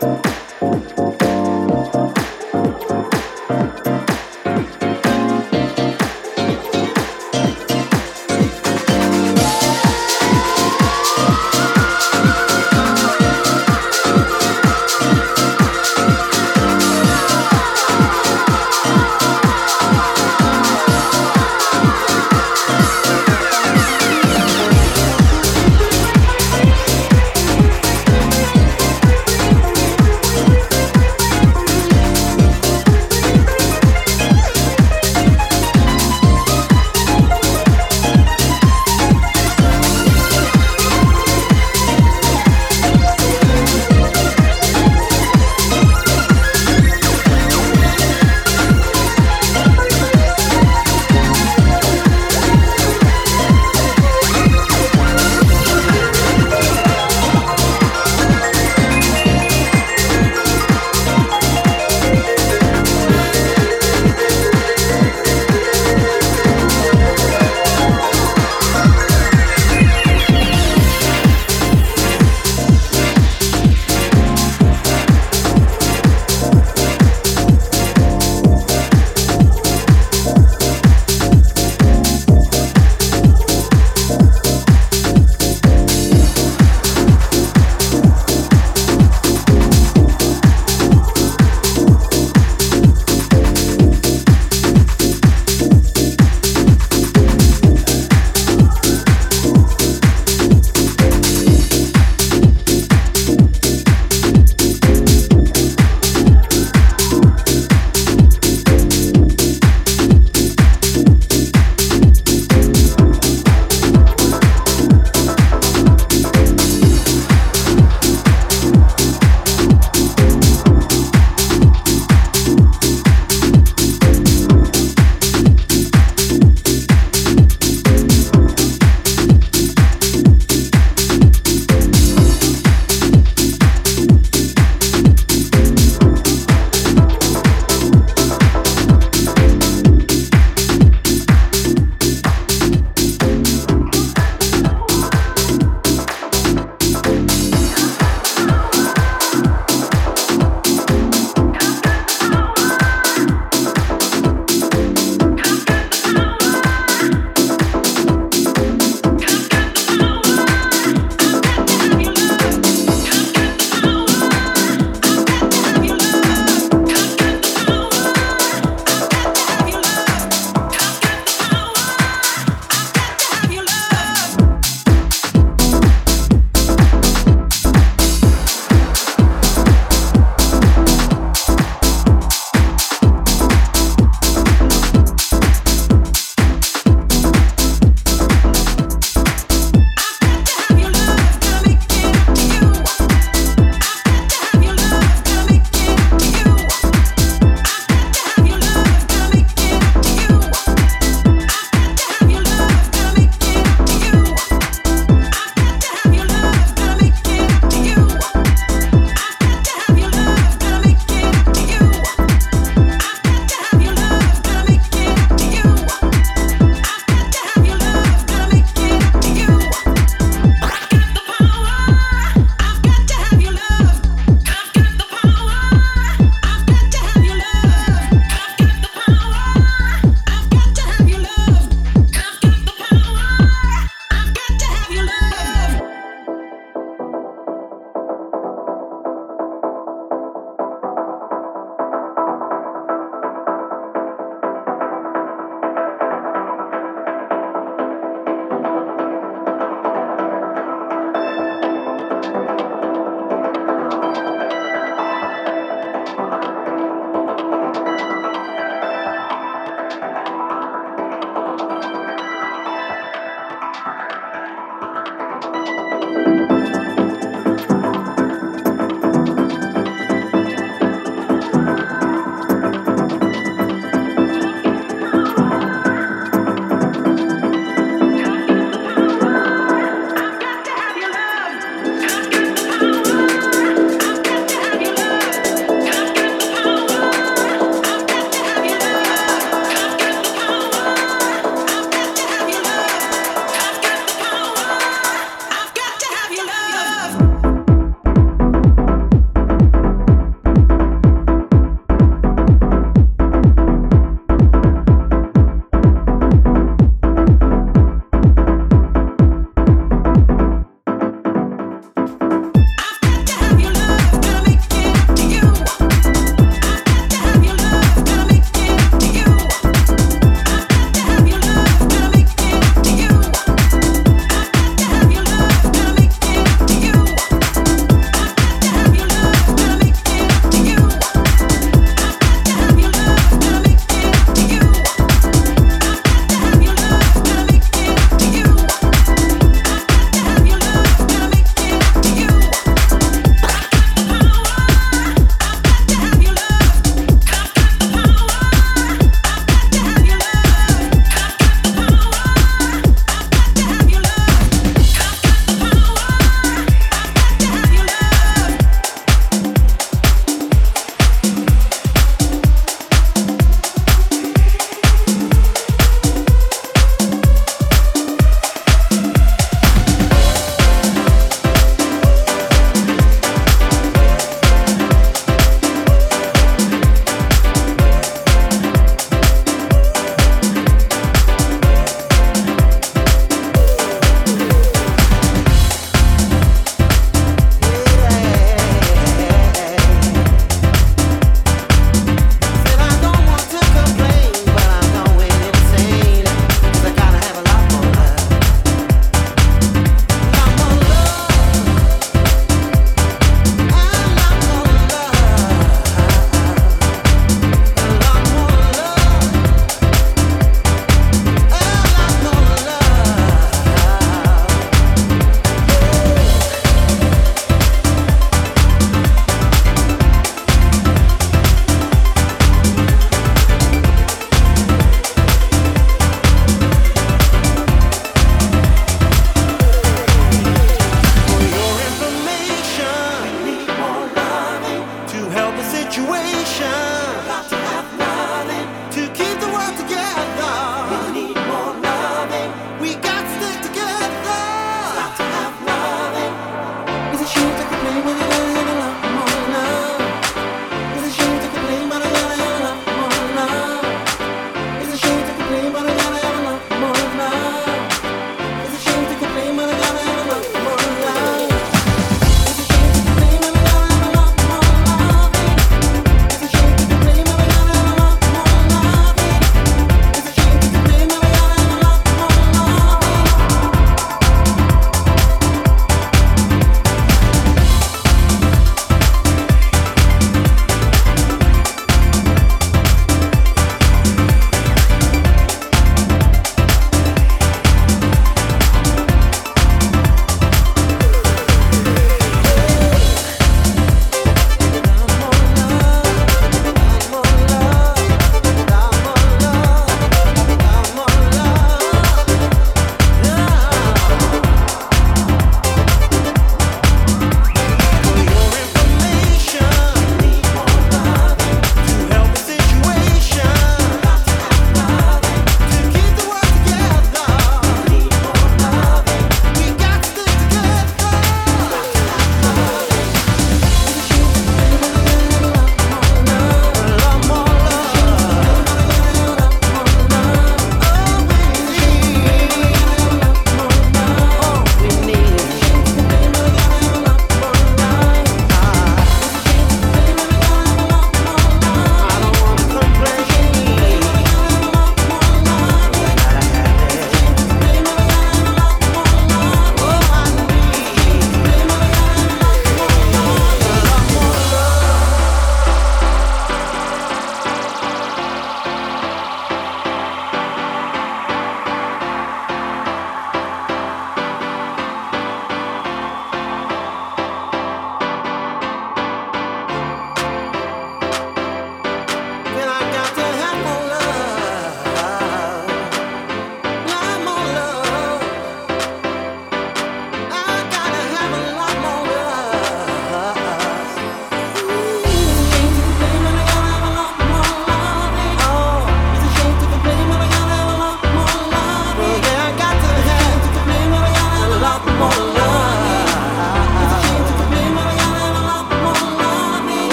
Bye.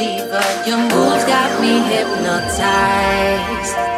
Believer. Your moves got me hypnotized.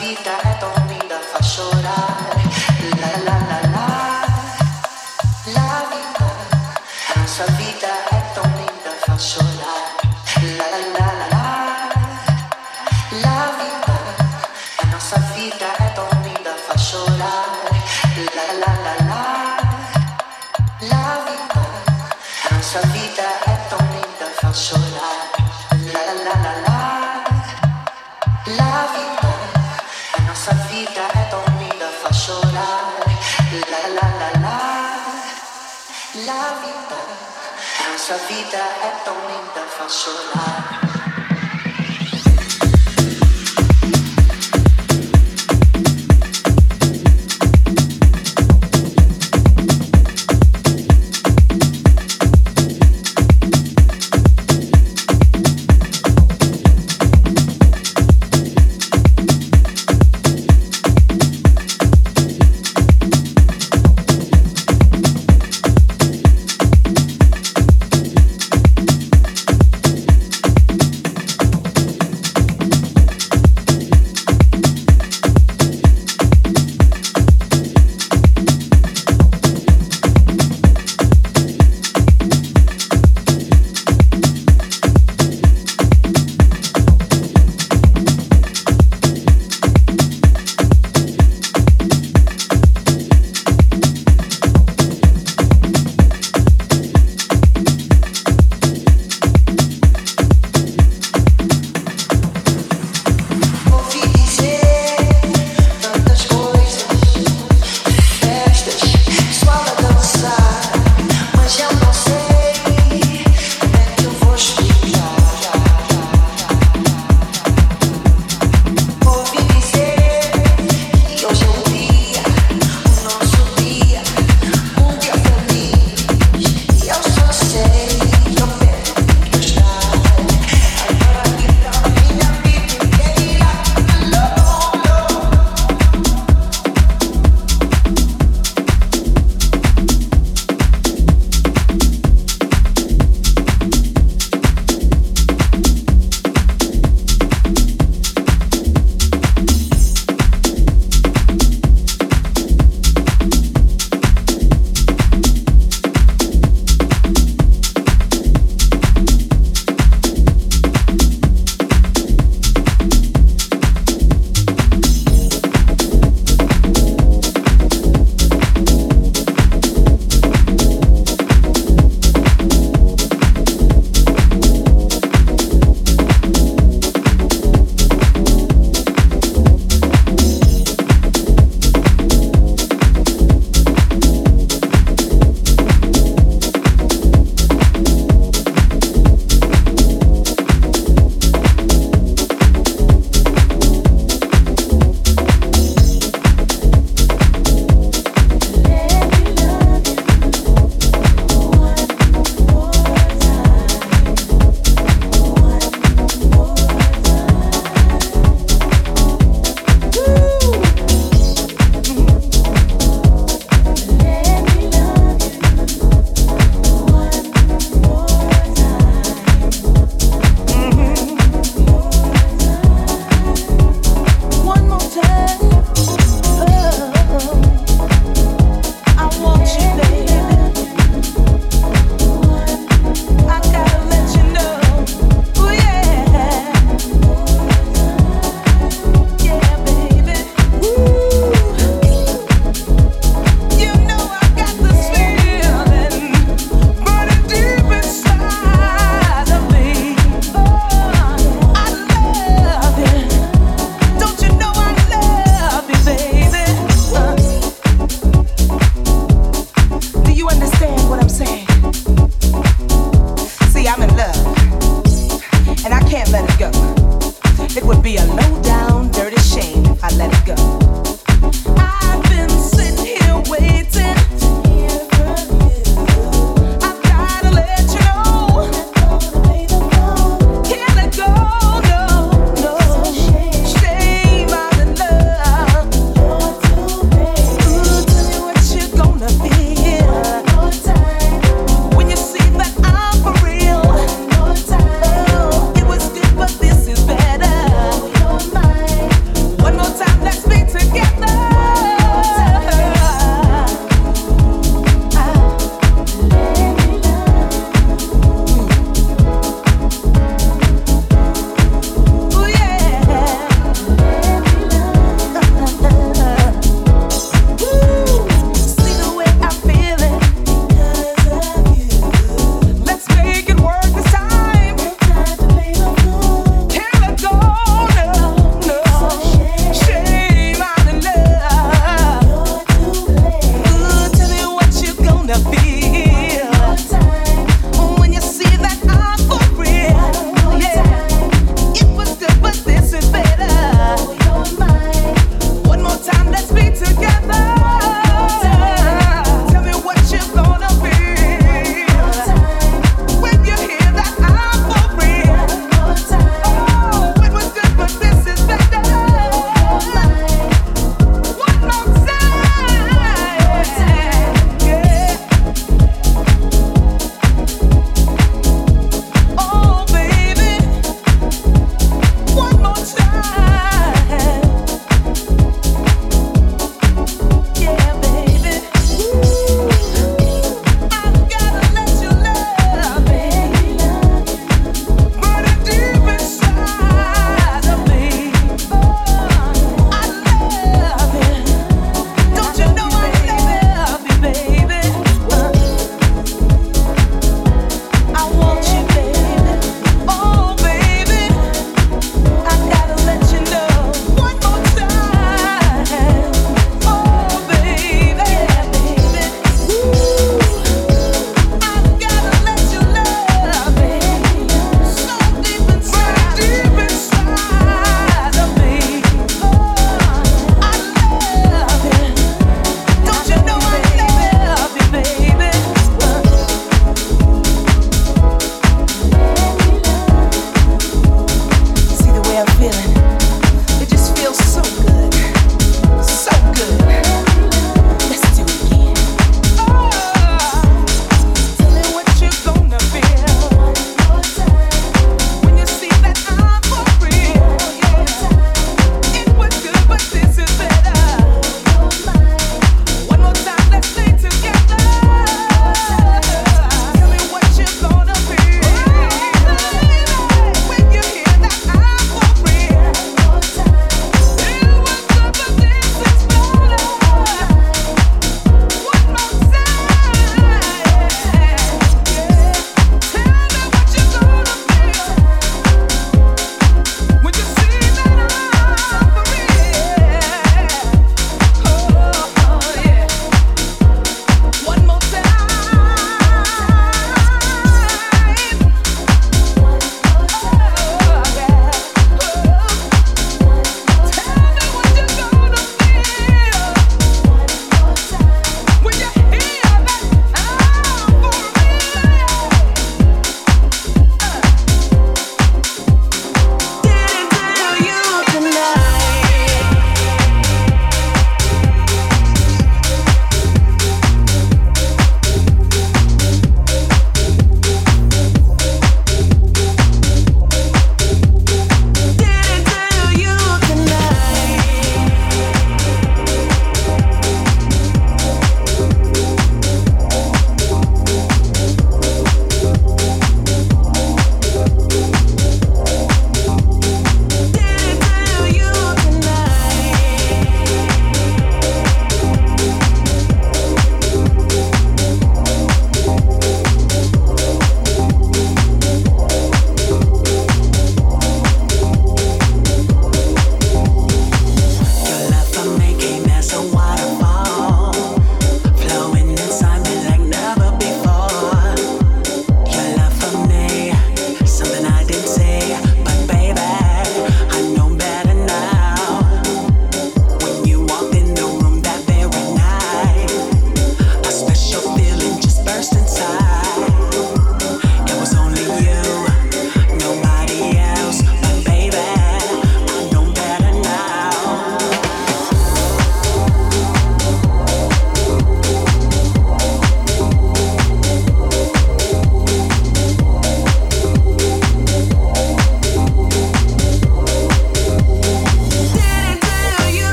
vida é tão na vida. Nossa vida é tão linda, faz chorar.